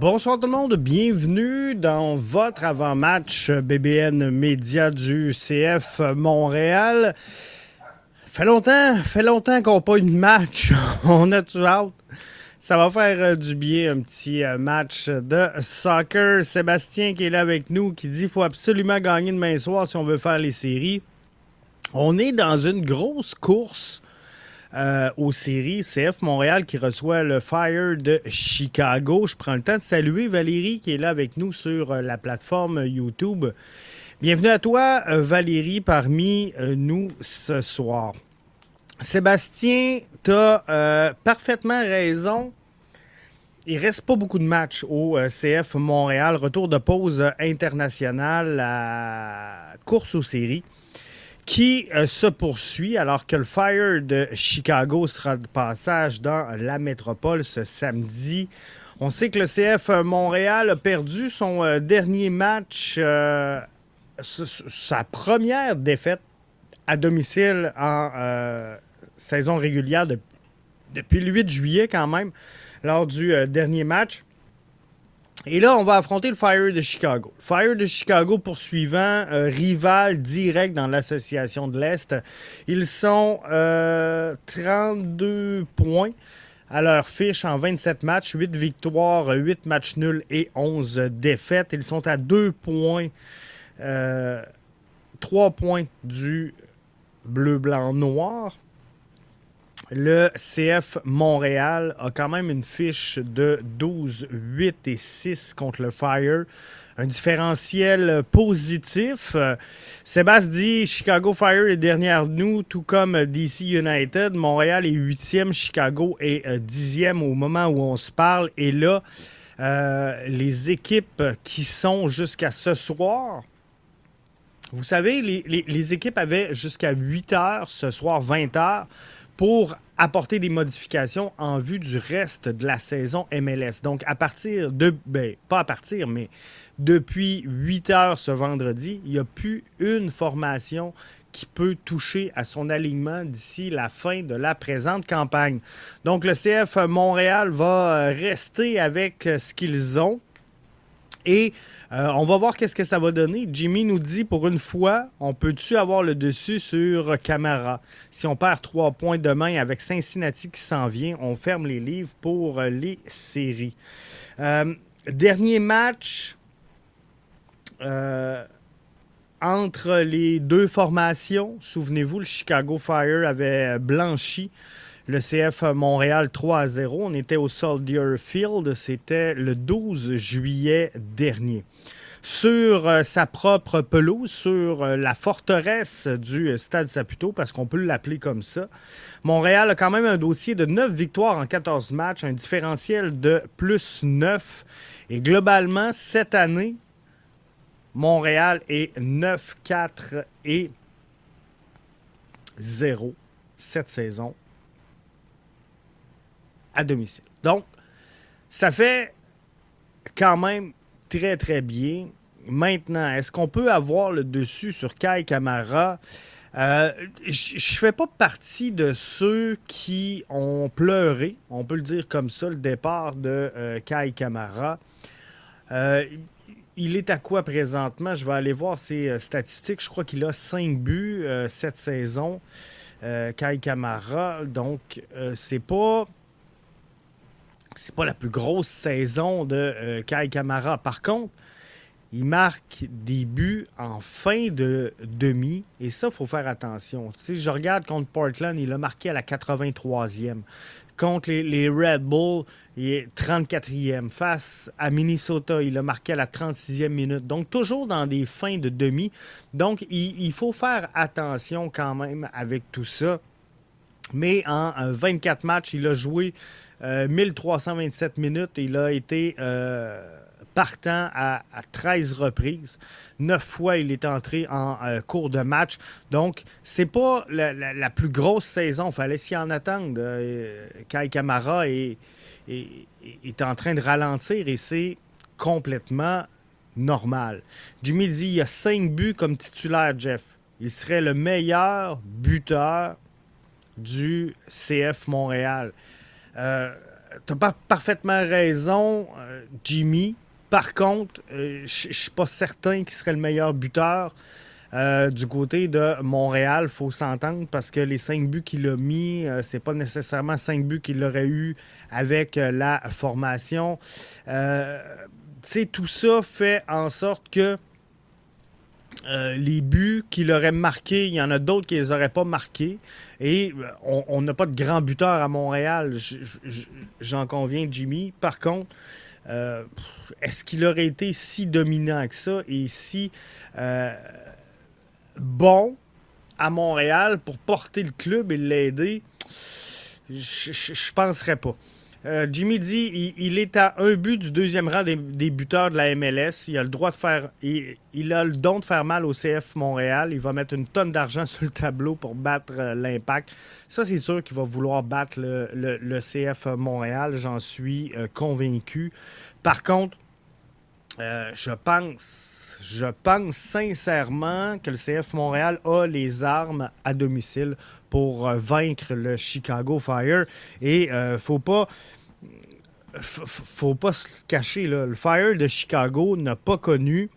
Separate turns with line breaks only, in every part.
Bonsoir tout le monde, bienvenue dans votre avant-match BBN Média du CF Montréal. Fait longtemps, fait longtemps qu'on n'a pas eu de match. On a tout hâte. Ça va faire euh, du bien, un petit euh, match de soccer. Sébastien qui est là avec nous, qui dit qu'il faut absolument gagner demain soir si on veut faire les séries. On est dans une grosse course euh, aux séries. CF Montréal qui reçoit le Fire de Chicago. Je prends le temps de saluer Valérie qui est là avec nous sur euh, la plateforme YouTube. Bienvenue à toi, euh, Valérie, parmi nous ce soir. Sébastien, tu as parfaitement raison. Il reste pas beaucoup de matchs au CF Montréal. Retour de pause internationale à course aux séries qui euh, se poursuit alors que le Fire de Chicago sera de passage dans la métropole ce samedi. On sait que le CF Montréal a perdu son euh, dernier match, euh, sa première défaite à domicile en saison régulière depuis le 8 juillet quand même, lors du dernier match. Et là, on va affronter le Fire de Chicago. Fire de Chicago poursuivant, euh, rival direct dans l'association de l'Est. Ils sont 32 euh, points à leur fiche en 27 matchs, 8 victoires, 8 matchs nuls et 11 défaites. Ils sont à 2 points, 3 euh, points du bleu-blanc-noir le CF Montréal a quand même une fiche de 12, 8 et 6 contre le Fire. Un différentiel positif. Sébastien dit Chicago Fire est dernière nous, tout comme DC United. Montréal est huitième, Chicago est euh, dixième au moment où on se parle. Et là, euh, les équipes qui sont jusqu'à ce soir, vous savez, les, les équipes avaient jusqu'à 8 heures, ce soir 20 heures pour apporter des modifications en vue du reste de la saison MLS. Donc, à partir de. Ben, pas à partir, mais depuis 8 heures ce vendredi, il n'y a plus une formation qui peut toucher à son alignement d'ici la fin de la présente campagne. Donc, le CF Montréal va euh, rester avec euh, ce qu'ils ont. Et euh, on va voir qu'est-ce que ça va donner. Jimmy nous dit pour une fois, on peut-tu avoir le dessus sur Camara? Si on perd trois points demain avec Cincinnati qui s'en vient, on ferme les livres pour les séries. Euh, dernier match euh, entre les deux formations. Souvenez-vous, le Chicago Fire avait blanchi le CF Montréal 3 à 0. On était au Soldier Field. C'était le 12 juillet dernier. Sur euh, sa propre pelouse, sur euh, la forteresse du Stade Saputo, parce qu'on peut l'appeler comme ça, Montréal a quand même un dossier de 9 victoires en 14 matchs, un différentiel de plus 9. Et globalement, cette année, Montréal est 9, 4 et 0 cette saison à domicile. Donc, ça fait quand même très, très bien. Maintenant, est-ce qu'on peut avoir le dessus sur Kai Kamara? Euh, je ne fais pas partie de ceux qui ont pleuré, on peut le dire comme ça, le départ de euh, Kai Kamara. Euh, il est à quoi présentement? Je vais aller voir ses statistiques. Je crois qu'il a 5 buts cette saison, Kai Kamara. Donc, c'est pas c'est pas la plus grosse saison de euh, Kai Kamara. Par contre, il marque des buts en fin de demi. Et ça, il faut faire attention. Tu je regarde contre Portland, il a marqué à la 83e. Contre les, Red Bull, il est 34e. Face à Minnesota, il a marqué à la 36e minute. Donc, toujours dans des fins de demi. Donc, il faut faire attention quand même avec tout ça. Mais en 24 matchs, il a joué 1327 euh, minutes. Il a été euh, partant à, 13 reprises. Neuf fois, il est entré en euh, cours de match. Donc, c'est pas la, plus grosse saison. Fallait s'y en attendre. Kai Kamara est, est, en train de ralentir et c'est complètement normal. Jimmy dit il y a cinq buts comme titulaire, Jeff. Il serait le meilleur buteur du CF Montréal. Euh, tu pas parfaitement raison, Jimmy. Par contre, je ne suis pas certain qu'il serait le meilleur buteur. du côté de Montréal, faut s'entendre parce que les cinq buts qu'il a mis, ce c'est pas nécessairement cinq buts qu'il aurait eu avec la formation. tout ça fait en sorte que euh, les buts qu'il aurait marqués, il y en a d'autres qui les pas marqués. Et euh, on n'a pas de grand buteur à Montréal, j'en conviens, Jimmy. Par contre, euh, est-ce qu'il aurait été si dominant que ça et si bon à Montréal pour porter le club et l'aider? Je ne penserais pas. Euh, Jimmy dit il, est à un but du deuxième rang des, buteurs de la MLS. Il a le droit de faire. Il, a le don de faire mal au CF Montréal. Il va mettre une tonne d'argent sur le tableau pour battre euh, l'impact. Ça, c'est sûr qu'il va vouloir battre le, CF Montréal. J'en suis euh, convaincu. Par contre, je pense. Je pense sincèrement que le CF Montréal a les armes à domicile pour vaincre le Chicago Fire. Et ne faut pas faut pas se cacher, le Fire de Chicago n'a pas connu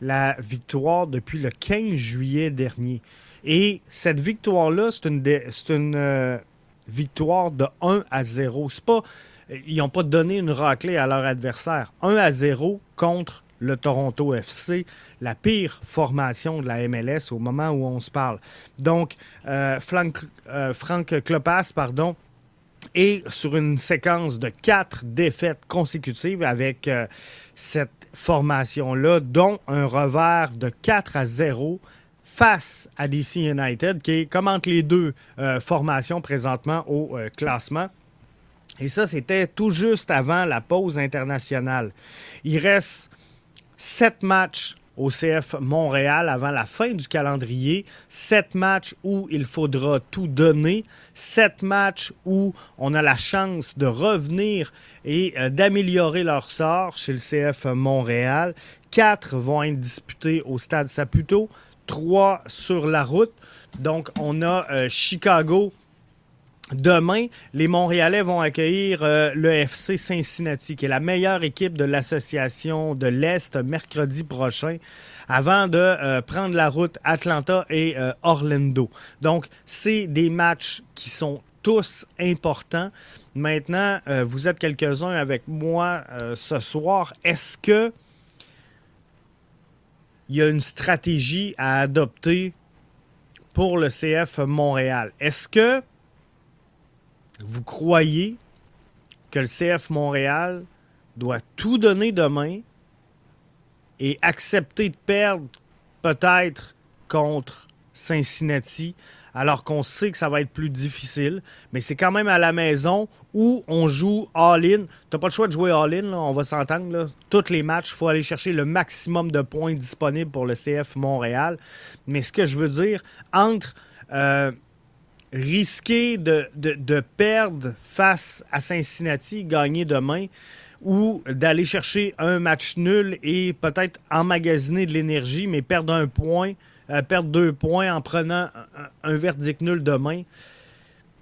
la victoire depuis le 15 juillet dernier. Et cette victoire-là, c'est une, une euh, victoire de 1 à 0. Pas, ils n'ont pas donné une raclée à leur adversaire. 1 à 0 contre le Toronto FC, la pire formation de la MLS au moment où on se parle. Donc, euh, Frank, euh, pardon, et sur une séquence de quatre défaites consécutives avec euh, cette formation-là, dont un revers de 4 à 0 face à DC United, qui est comme entre les deux euh, formations présentement au classement. Et ça, c'était tout juste avant la pause internationale. Il reste sept matchs au CF Montréal avant la fin du calendrier. Sept matchs où il faudra tout donner. Sept matchs où on a la chance de revenir et euh, d'améliorer leur sort chez le CF Montréal. Quatre vont être disputés au stade Saputo. Trois sur la route. Donc, on a euh, Chicago Demain, les Montréalais vont accueillir euh, le FC Cincinnati, qui est la meilleure équipe de l'association de l'Est mercredi prochain, avant de euh, prendre la route Atlanta et euh, Orlando. Donc, c'est des matchs qui sont tous importants. Maintenant, vous êtes quelques-uns avec moi ce soir. Est-ce que il y a une stratégie à adopter pour le CF Montréal? Est-ce que vous croyez que le CF Montréal doit tout donner demain et accepter de perdre peut-être contre Cincinnati, alors qu'on sait que ça va être plus difficile, mais c'est quand même à la maison où on joue all-in. Tu pas le choix de jouer all-in, on va s'entendre. Tous les matchs, il faut aller chercher le maximum de points disponibles pour le CF Montréal. Mais ce que je veux dire, entre euh, risquer de, perdre face à Cincinnati, gagner demain, ou d'aller chercher un match nul et peut-être emmagasiner de l'énergie, mais perdre un point, euh, perdre deux points en prenant un, verdict nul demain.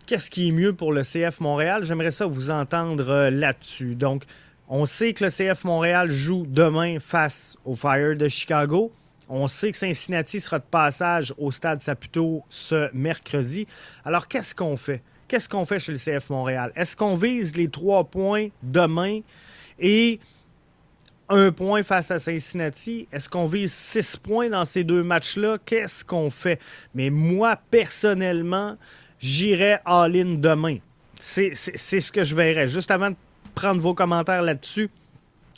Qu'est-ce qui est mieux pour le CF Montréal? J'aimerais ça vous entendre euh, là-dessus. Donc, on sait que le CF Montréal joue demain face au Fire de Chicago. On sait que Cincinnati sera de passage au stade Saputo ce mercredi. Alors, qu'est-ce qu'on fait? Qu'est-ce qu'on fait chez le CF Montréal? Est-ce qu'on vise les trois points demain et un point face à Cincinnati? Est-ce qu'on vise six points dans ces deux matchs-là? Qu'est-ce qu'on fait? Mais moi, personnellement, j'irai all-in demain. C'est ce que je verrai. Juste avant de prendre vos commentaires là-dessus,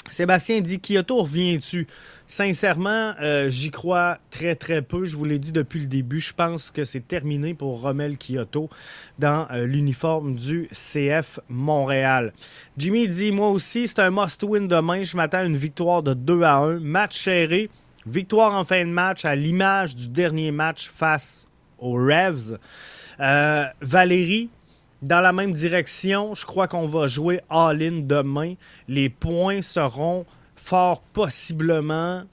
Sébastien dit Kyoto revient-tu Sincèrement, euh, j'y crois très très peu. Je vous l'ai dit depuis le début. Je pense que c'est terminé pour Romel Kyoto dans euh, l'uniforme du CF Montréal. Jimmy dit Moi aussi, c'est un must-win demain. Je m'attends à une victoire de 2 à 1. Match serré. Victoire en fin de match à l'image du dernier match face aux Revs. Euh, Valérie, dans la même direction. Je crois qu'on va jouer all-in demain. Les points seront fort possiblement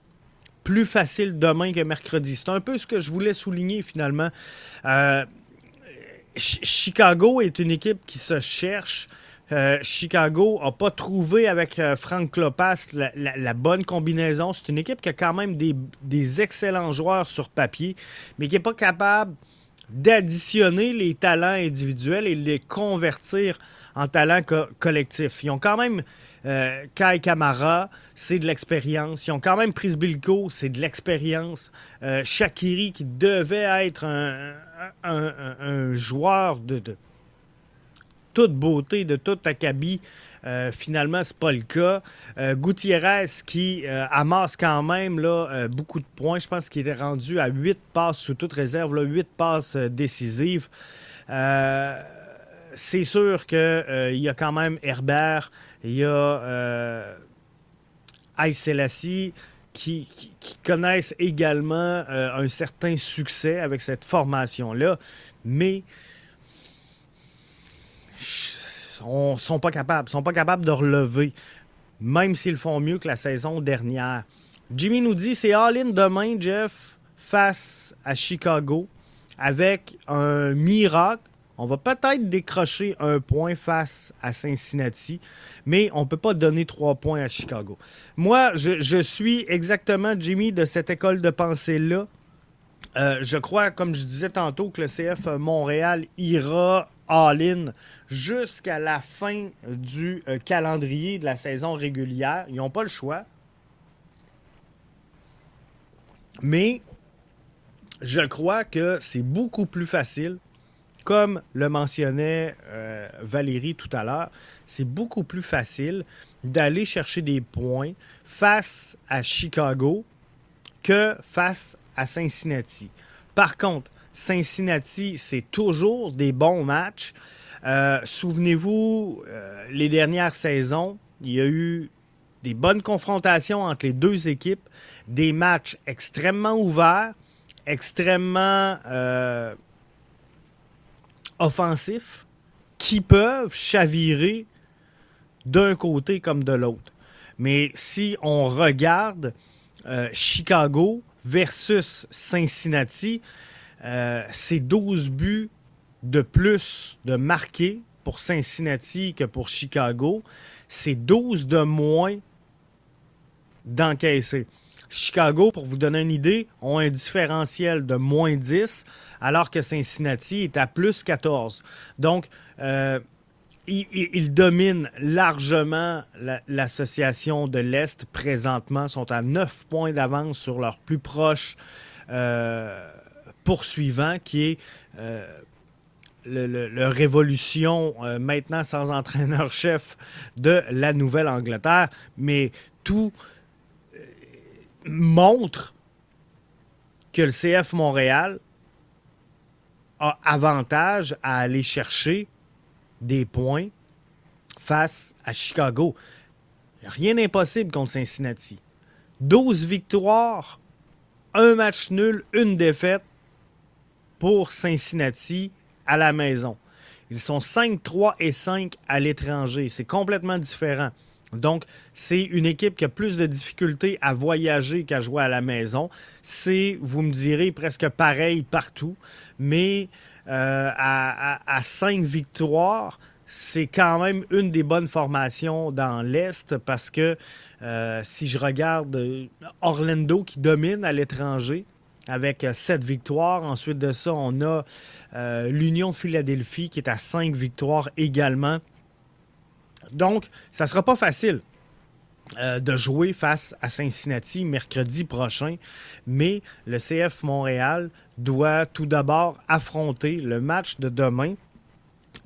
plus faciles demain que mercredi. C'est un peu ce que je voulais souligner finalement. Euh, Chicago est une équipe qui se cherche. Euh, Chicago n'a pas trouvé avec euh, Frank Klopas la, bonne combinaison. C'est une équipe qui a quand même des, excellents joueurs sur papier, mais qui n'est pas capable d'additionner les talents individuels et de les convertir en talents collectifs. Ils ont quand même euh, Kai Kamara, c'est de l'expérience. Ils ont quand même pris Bilko, c'est de l'expérience. Shakiri, qui devait être un, joueur de toute beauté, de toute acabit. Euh, finalement, ce n'est pas le cas. Euh, Gutiérrez qui euh, amasse quand même là, beaucoup de points. Je pense qu'il est rendu à 8 passes sous toute réserve, là, 8 passes décisives. c'est sûr qu'il y a quand même Herbert, il y a Aïe Selassie qui, qui, connaissent également un certain succès avec cette formation-là. Mais sont, pas capables. sont pas capables de relever, même s'ils font mieux que la saison dernière. Jimmy nous dit c'est all-in demain, Jeff, face à Chicago, avec un miracle. On va peut-être décrocher un point face à Cincinnati, mais on ne peut pas donner trois points à Chicago. Moi, je, suis exactement, Jimmy, de cette école de pensée-là. Euh, je crois, comme je disais tantôt, que le CF Montréal ira all-in jusqu'à la fin du euh, calendrier de la saison régulière. Ils n'ont pas le choix. Mais je crois que c'est beaucoup plus facile, comme le mentionnait euh, Valérie tout à l'heure, c'est beaucoup plus facile d'aller chercher des points face à Chicago que face à Cincinnati. Par contre, Cincinnati, c'est toujours des bons matchs. Euh, souvenez-vous, euh, les dernières saisons, il y a eu des bonnes confrontations entre les deux équipes, des matchs extrêmement ouverts, extrêmement euh, offensifs, qui peuvent chavirer d'un côté comme de l'autre. Mais si on regarde Chicago versus Cincinnati, c'est 12 buts de plus de marqués pour Cincinnati que pour Chicago. C'est 12 de moins d'encaisser. Chicago, pour vous donner une idée, ont un différentiel de moins 10, alors que Cincinnati est à plus 14. Donc, euh, ils, dominent largement l'association de l'Est présentement, sont à 9 points d'avance sur leur plus proche euh, poursuivant, qui est euh, le, révolution euh, maintenant sans entraîneur-chef de la Nouvelle-Angleterre, mais tout euh, montre que le CF Montréal a avantage à aller chercher des points face à Chicago. Rien d'impossible contre Cincinnati. 12 victoires, un match nul, une défaite pour Cincinnati à la maison. Ils sont 5, 3 et 5 à l'étranger. C'est complètement différent. Donc, c'est une équipe qui a plus de difficultés à voyager qu'à jouer à la maison. C'est, vous me direz, presque pareil partout. Mais euh, à, à, 5 victoires, c'est quand même une des bonnes formations dans l'Est parce que euh, si je regarde euh, Orlando qui domine à l'étranger, avec euh, sept victoires. Ensuite de ça, on a euh, l'Union de Philadelphie qui est à cinq victoires également. Donc, ça ne sera pas facile euh, de jouer face à Cincinnati mercredi prochain, mais le CF Montréal doit tout d'abord affronter le match de demain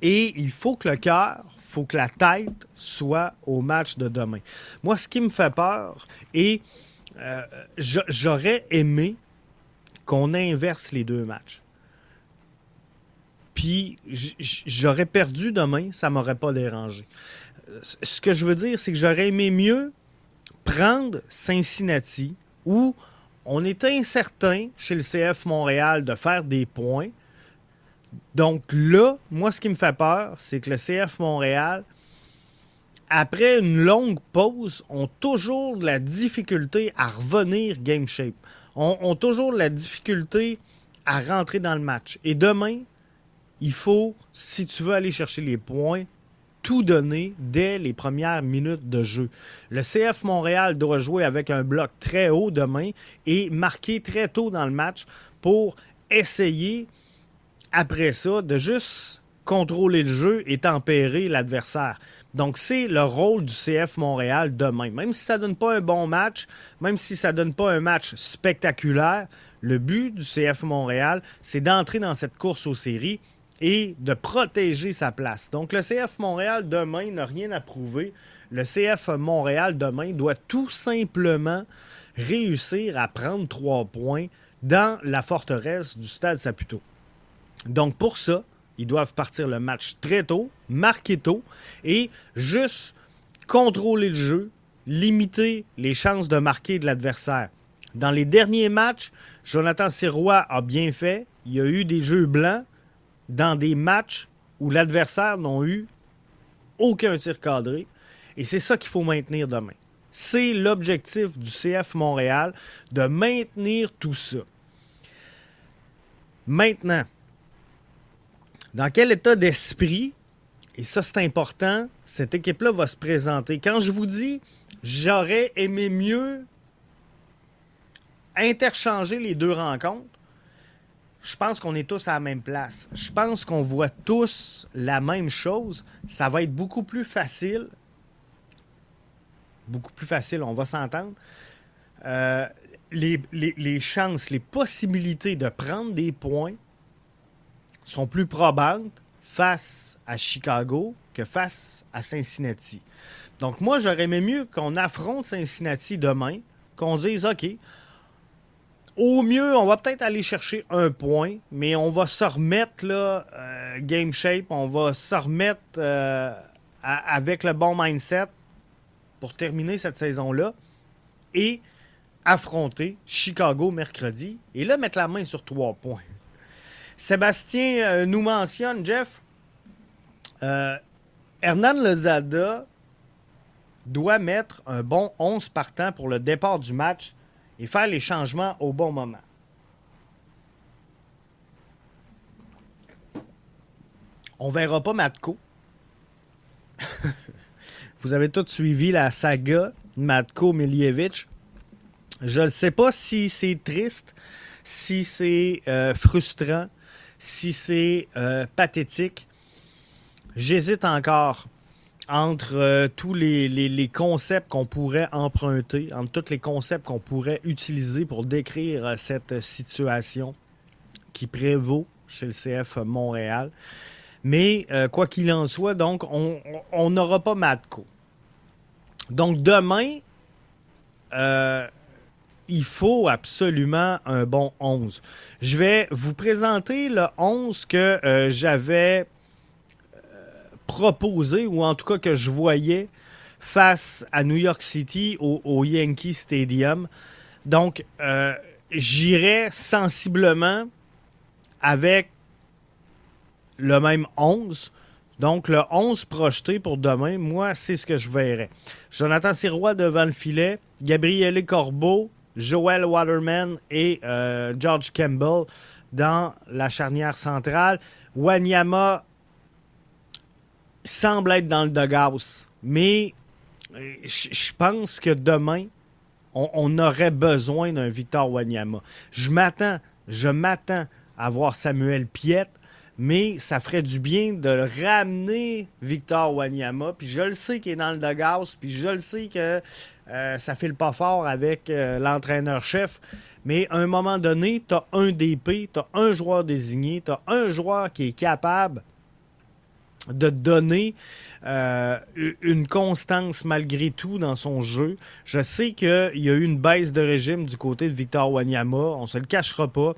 et il faut que le cœur, il faut que la tête soit au match de demain. Moi, ce qui me fait peur, et j'aurais aimé qu'on inverse les deux matchs. Puis j'aurais perdu demain, ça m'aurait pas dérangé. Ce que je veux dire, c'est que j'aurais aimé mieux prendre Cincinnati où on est incertain chez le CF Montréal de faire des points. Donc là, moi, ce qui me fait peur, c'est que le CF Montréal, après une longue pause, ont toujours de la difficulté à revenir game shape ont, toujours la difficulté à rentrer dans le match. Et demain, il faut, si tu veux aller chercher les points, tout donner dès les premières minutes de jeu. Le CF Montréal doit jouer avec un bloc très haut demain et marquer très tôt dans le match pour essayer, après ça, de juste contrôler le jeu et tempérer l'adversaire. Donc, c'est le rôle du CF Montréal demain. Même si ça ne donne pas un bon match, même si ça ne donne pas un match spectaculaire, le but du CF Montréal, c'est d'entrer dans cette course aux séries et de protéger sa place. Donc, le CF Montréal demain n'a rien à prouver. Le CF Montréal demain doit tout simplement réussir à prendre trois points dans la forteresse du Stade Saputo. Donc, pour ça, ils doivent partir le match très tôt, marquer tôt et juste contrôler le jeu, limiter les chances de marquer de l'adversaire. Dans les derniers matchs, Jonathan Sirois a bien fait. Il y a eu des jeux blancs dans des matchs où l'adversaire n'a eu aucun tir cadré. Et c'est ça qu'il faut maintenir demain. C'est l'objectif du CF Montréal de maintenir tout ça. Maintenant, dans quel état d'esprit, et ça c'est important, cette équipe-là va se présenter? Quand je vous dis, j'aurais aimé mieux interchanger les deux rencontres, je pense qu'on est tous à la même place. Je pense qu'on voit tous la même chose. Ça va être beaucoup plus facile. Beaucoup plus facile, on va s'entendre. Euh, les, les, chances, les possibilités de prendre des points sont plus probantes face à Chicago que face à Cincinnati. Donc moi, j'aurais aimé mieux qu'on affronte Cincinnati demain, qu'on dise, OK, au mieux, on va peut-être aller chercher un point, mais on va se remettre là, euh, game shape, on va se remettre euh, avec le bon mindset pour terminer cette saison-là et affronter Chicago mercredi et là mettre la main sur trois points. Sébastien euh, nous mentionne, Jeff, euh, Hernan Lozada doit mettre un bon 11 partant pour le départ du match et faire les changements au bon moment. On verra pas Matko. Vous avez tous suivi la saga Matko Miljevic. Je ne sais pas si c'est triste, si c'est euh, frustrant, si c'est euh, pathétique. J'hésite encore entre euh, tous les, concepts qu'on pourrait emprunter, entre tous les concepts qu'on pourrait utiliser pour décrire euh, cette situation qui prévaut chez le CF Montréal. Mais quoi qu'il en soit, donc, on n'aura pas Matko. Donc demain, il faut absolument un bon 11. Je vais vous présenter le 11 que euh, j'avais euh, proposé, ou en tout cas que je voyais face à New York City au, Yankee Stadium. Donc, euh, j'irai sensiblement avec le même 11. Donc, le 11 projeté pour demain, moi, c'est ce que je verrais. Jonathan Sirois devant le filet, Gabriele Corbeau, Joel Waterman et euh, George Campbell dans la charnière centrale. Wanyama semble être dans le doghouse, mais euh, je pense que demain, on, aurait besoin d'un Victor Wanyama. Je m'attends, je m'attends à voir Samuel Piette, mais ça ferait du bien de ramener Victor Wanyama. Puis je le sais qu'il est dans le doghouse, puis je le sais que euh, ça file pas fort avec euh, l'entraîneur-chef. Mais à un moment donné, tu as un DP, tu as un joueur désigné, tu as un joueur qui est capable de donner euh, une constance malgré tout dans son jeu. Je sais qu'il y a eu une baisse de régime du côté de Victor Wanyama, on se le cachera pas.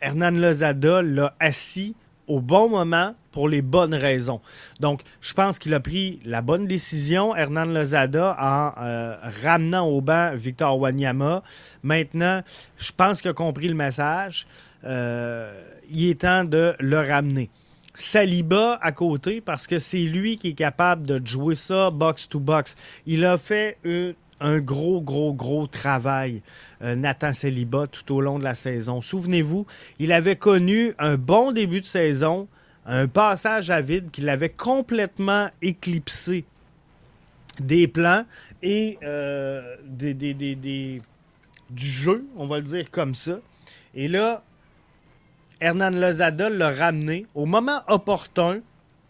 Hernan Lozada l'a assis au bon moment pour les bonnes raisons. Donc, je pense qu'il a pris la bonne décision, Hernan Lozada, en euh, ramenant au banc Victor Wanyama. Maintenant, je pense qu'il a compris le message. Euh, il est temps de le ramener. Saliba à côté, parce que c'est lui qui est capable de jouer ça box-to-box. Il a fait un gros, gros, gros travail, euh, Nathan Saliba, tout au long de la saison. Souvenez-vous, il avait connu un bon début de saison un passage à vide qui l'avait complètement éclipsé des plans et euh, des, du jeu, on va le dire comme ça. Et là, Hernan Lozada l'a ramené au moment opportun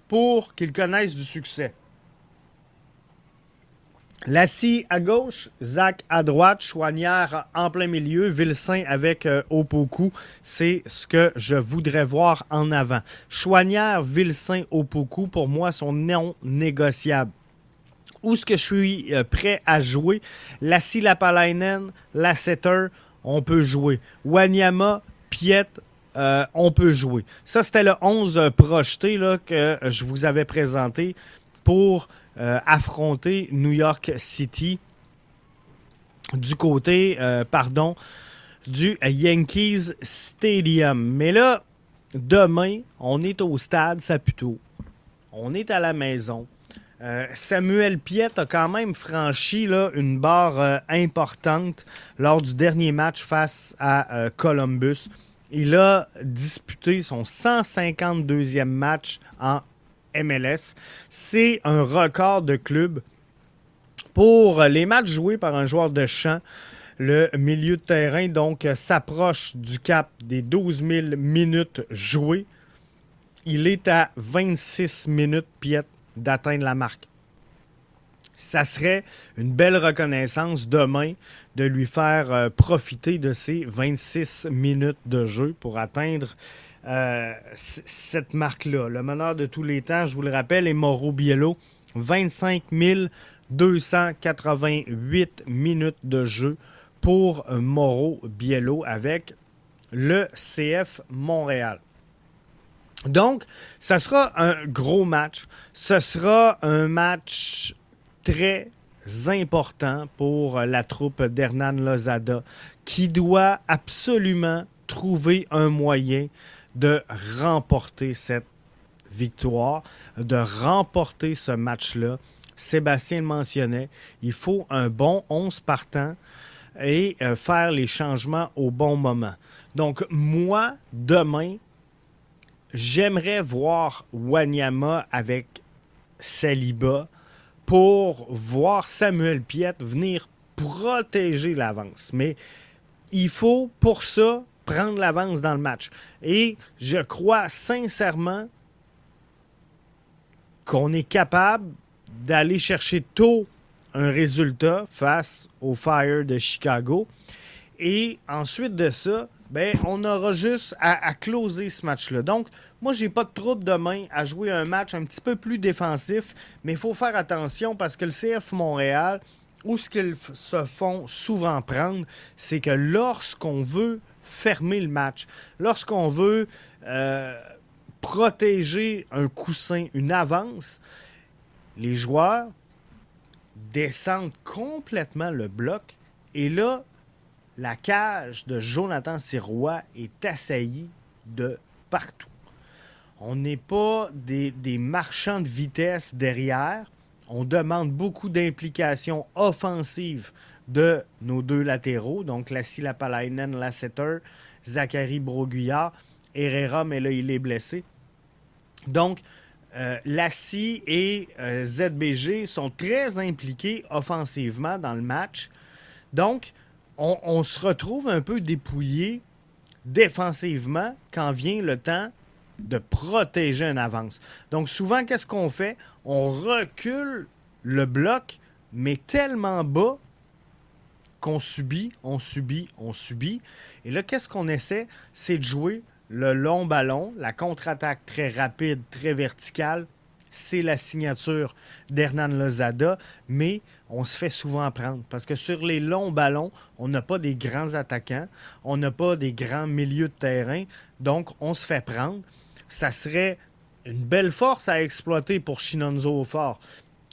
pour qu'il connaisse du succès. Lassie à gauche, Zach à droite, Chouanière en plein milieu, Vilsain avec euh, Opoku. C'est ce que je voudrais voir en avant. Chouanière, Vilsain, Opoku, pour moi, sont non négociables. Où est-ce que je suis euh, prêt à jouer? Lassie Lapalainen, Lasseter, on peut jouer. Wanyama, Piet, euh, on peut jouer. Ça, c'était le 11 projeté là, que je vous avais présenté pour euh, affronter New York City du côté, euh, pardon, du Yankees Stadium. Mais là, demain, on est au stade Saputo. On est à la maison. Euh, Samuel Piet a quand même franchi là, une barre importante lors du dernier match face à Columbus. Il a disputé son 152e match en MLS. C'est un record de club. Pour les matchs joués par un joueur de champ, le milieu de terrain donc s'approche du cap des 12 000 minutes jouées. Il est à 26 minutes piète d'atteindre la marque. Ça serait une belle reconnaissance demain de lui faire euh, profiter de ces 26 minutes de jeu pour atteindre euh, cette marque-là. Le meneur de tous les temps, je vous le rappelle, est Mauro Biello. 25 288 minutes de jeu pour Mauro Biello avec le CF Montréal. Donc, ce sera un gros match. Ce sera un match très important pour la troupe d'Hernan Lozada qui doit absolument trouver un moyen de remporter cette victoire, de remporter ce match-là. Sébastien le mentionnait, il faut un bon 11 partant et euh, faire les changements au bon moment. Donc, moi, demain, j'aimerais voir Wanyama avec Saliba pour voir Samuel Piet venir protéger l'avance. Mais il faut pour ça prendre l'avance dans le match. Et je crois sincèrement qu'on est capable d'aller chercher tôt un résultat face au Fire de Chicago. Et ensuite de ça, ben, on aura juste à, closer ce match-là. Donc, moi, j'ai pas de trouble demain à jouer un match un petit peu plus défensif, mais il faut faire attention parce que le CF Montréal, où ce qu'ils se font souvent prendre, c'est que lorsqu'on veut fermer le match. Lorsqu'on veut euh, protéger un coussin, une avance, les joueurs descendent complètement le bloc et là, la cage de Jonathan Sirois est assaillie de partout. On n'est pas des, des, marchands de vitesse derrière. On demande beaucoup d'implication offensive de nos deux latéraux, donc Lassie Lapalainen, Lasseter, Zachary Broguillard, Herrera, mais là, il est blessé. Donc, euh, Lassie et euh, ZBG sont très impliqués offensivement dans le match. Donc, on, on se retrouve un peu dépouillé défensivement quand vient le temps de protéger une avance. Donc, souvent, qu'est-ce qu'on fait? On recule le bloc, mais tellement bas qu'on subit, on subit, on subit. Et là, qu'est-ce qu'on essaie? C'est de jouer le long ballon, la contre-attaque très rapide, très verticale. C'est la signature d'Hernan Lozada, mais on se fait souvent prendre parce que sur les longs ballons, on n'a pas des grands attaquants, on n'a pas des grands milieux de terrain, donc on se fait prendre. Ça serait une belle force à exploiter pour Shinonzo au fort.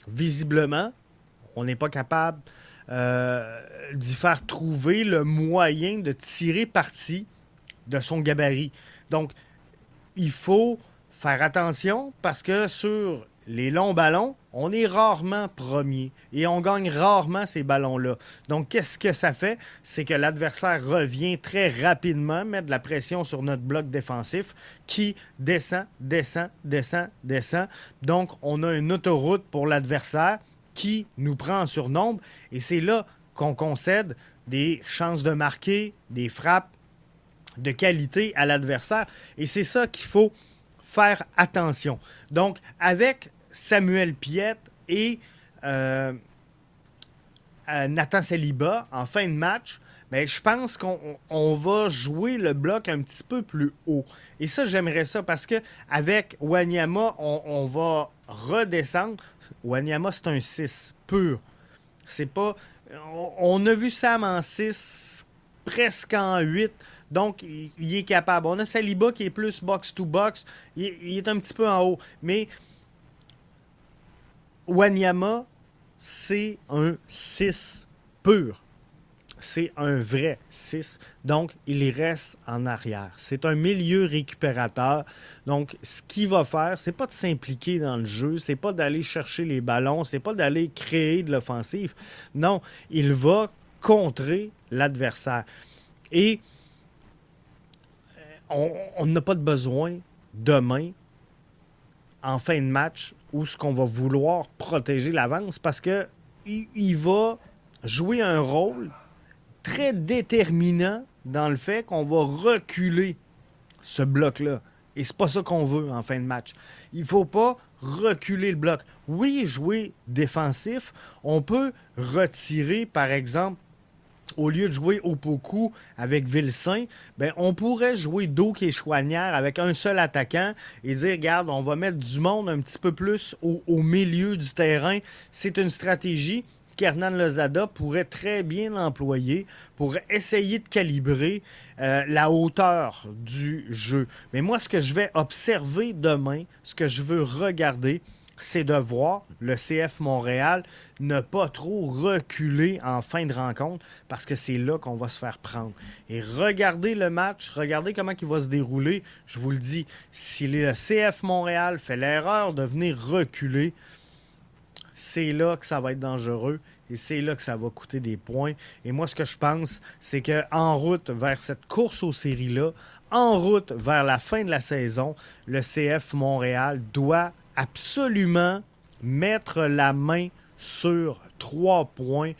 Visiblement, on n'est pas capable euh, d'y faire trouver le moyen de tirer parti de son gabarit. Donc, il faut faire attention parce que sur les longs ballons, on est rarement premier et on gagne rarement ces ballons-là. Donc, qu'est-ce que ça fait? C'est que l'adversaire revient très rapidement, mettre de la pression sur notre bloc défensif qui descend, descend, descend, descend. Donc, on a une autoroute pour l'adversaire qui nous prend en surnombre et c'est là qu'on concède des chances de marquer, des frappes de qualité à l'adversaire. Et c'est ça qu'il faut faire attention. Donc, avec Samuel Piette et euh, euh, Nathan Saliba en fin de match, je pense qu'on va jouer le bloc un petit peu plus haut. Et ça, j'aimerais ça parce que avec Wanyama, on, va redescendre. Wanyama, c'est un 6 pur. C'est pas. On, a vu Sam en 6, presque en 8. Donc, il, est capable. On a Saliba qui est plus box-to-box. il, est un petit peu en haut. Mais Wanyama, c'est un 6 pur. C'est un vrai 6. Donc, il reste en arrière. C'est un milieu récupérateur. Donc, ce qu'il va faire, c'est pas de s'impliquer dans le jeu, c'est pas d'aller chercher les ballons, c'est pas d'aller créer de l'offensive. Non, il va contrer l'adversaire. Et euh, on n'a pas de besoin demain en fin de match où ce qu'on va vouloir protéger l'avance parce que il, va jouer un rôle très déterminant dans le fait qu'on va reculer ce bloc-là. Et c'est pas ça qu'on veut en fin de match. Il faut pas reculer le bloc. Oui, jouer défensif. On peut retirer, par exemple, au lieu de jouer au Poku avec Vilsain, ben, on pourrait jouer Doak et Chouanière avec un seul attaquant et dire, regarde, on va mettre du monde un petit peu plus au, milieu du terrain. C'est une stratégie qu'Hernan Lozada pourrait très bien employer pour essayer de calibrer euh, la hauteur du jeu. Mais moi, ce que je vais observer demain, ce que je veux regarder, c'est de voir le CF Montréal ne pas trop reculer en fin de rencontre parce que c'est là qu'on va se faire prendre. Et regardez le match, regardez comment il va se dérouler. Je vous le dis, si le CF Montréal fait l'erreur de venir reculer, c'est là que ça va être dangereux et c'est là que ça va coûter des points. Et moi, ce que je pense, c'est qu'en route vers cette course aux séries-là, en route vers la fin de la saison, le CF Montréal doit absolument mettre la main sur trois points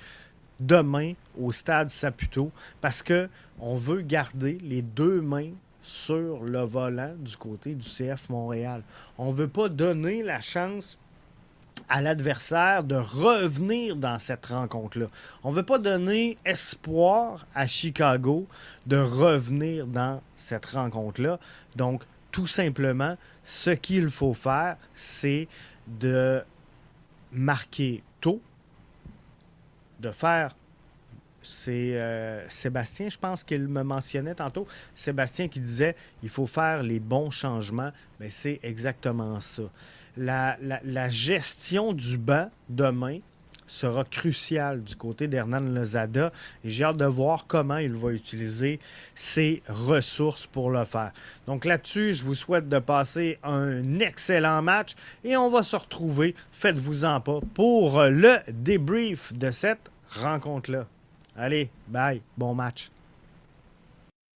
demain au stade Saputo parce que on veut garder les deux mains sur le volant du côté du CF Montréal. On ne veut pas donner la chance à l'adversaire de revenir dans cette rencontre-là. On ne veut pas donner espoir à Chicago de revenir dans cette rencontre-là. Donc, tout simplement, ce qu'il faut faire, c'est de marquer tôt, de faire c'est euh, Sébastien, je pense qu'il me mentionnait tantôt. Sébastien qui disait il faut faire les bons changements. Mais c'est exactement ça. La, gestion du banc demain, sera crucial du côté d'Hernan Lozada et j'ai hâte de voir comment il va utiliser ses ressources pour le faire. Donc là-dessus, je vous souhaite de passer un excellent match et on va se retrouver, faites-vous-en pas, pour le débrief de cette rencontre-là. Allez, bye, bon match.